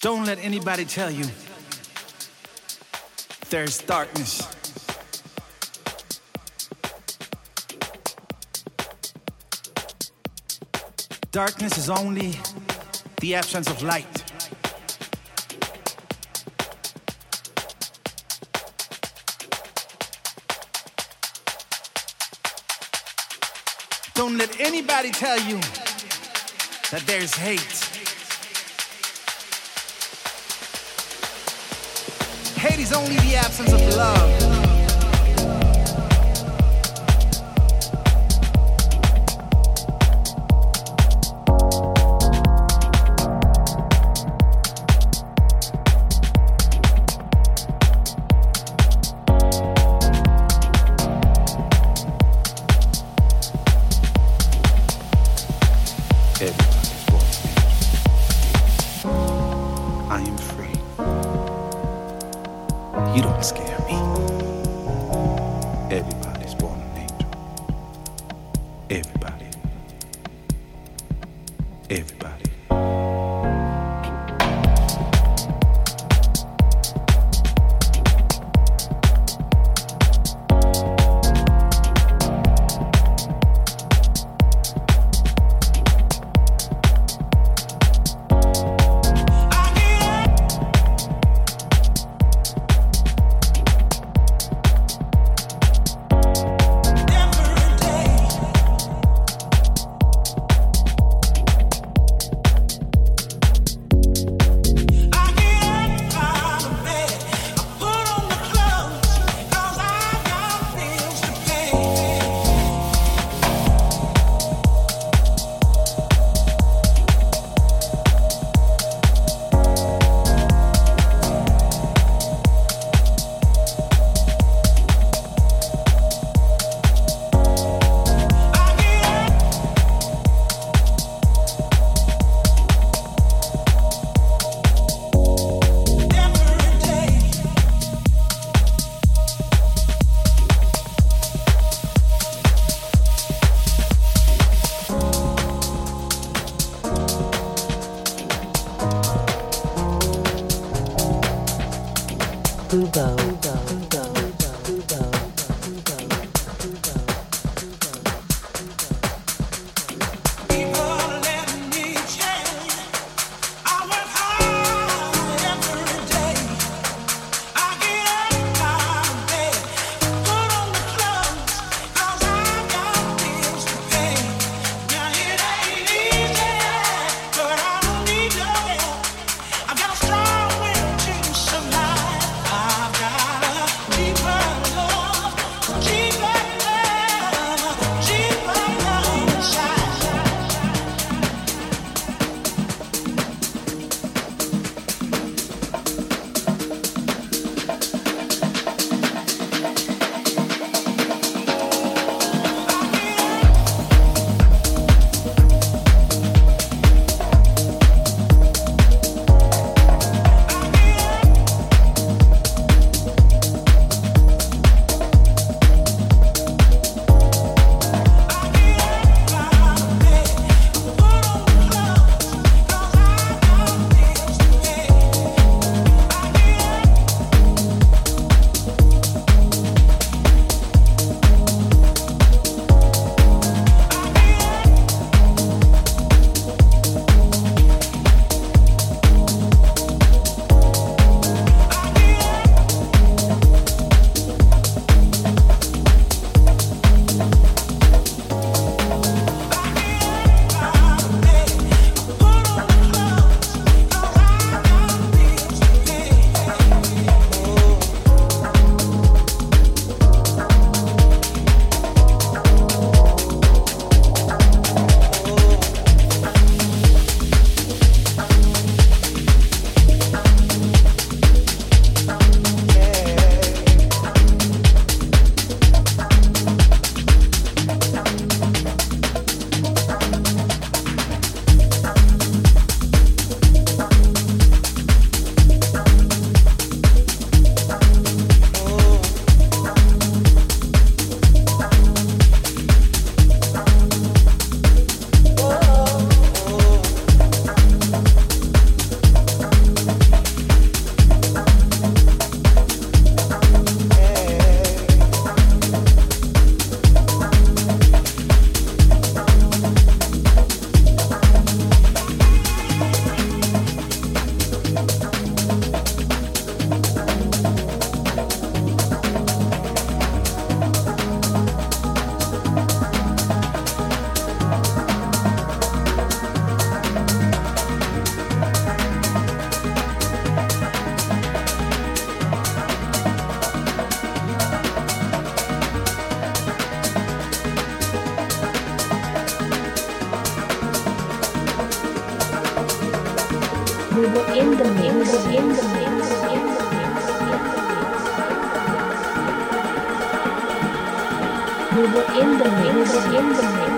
Don't let anybody tell you there's darkness. Darkness is only the absence of light. Don't let anybody tell you that there's hate. Is only the absence of love. we were in the mix, in the mix, in the mix. We were in the mix.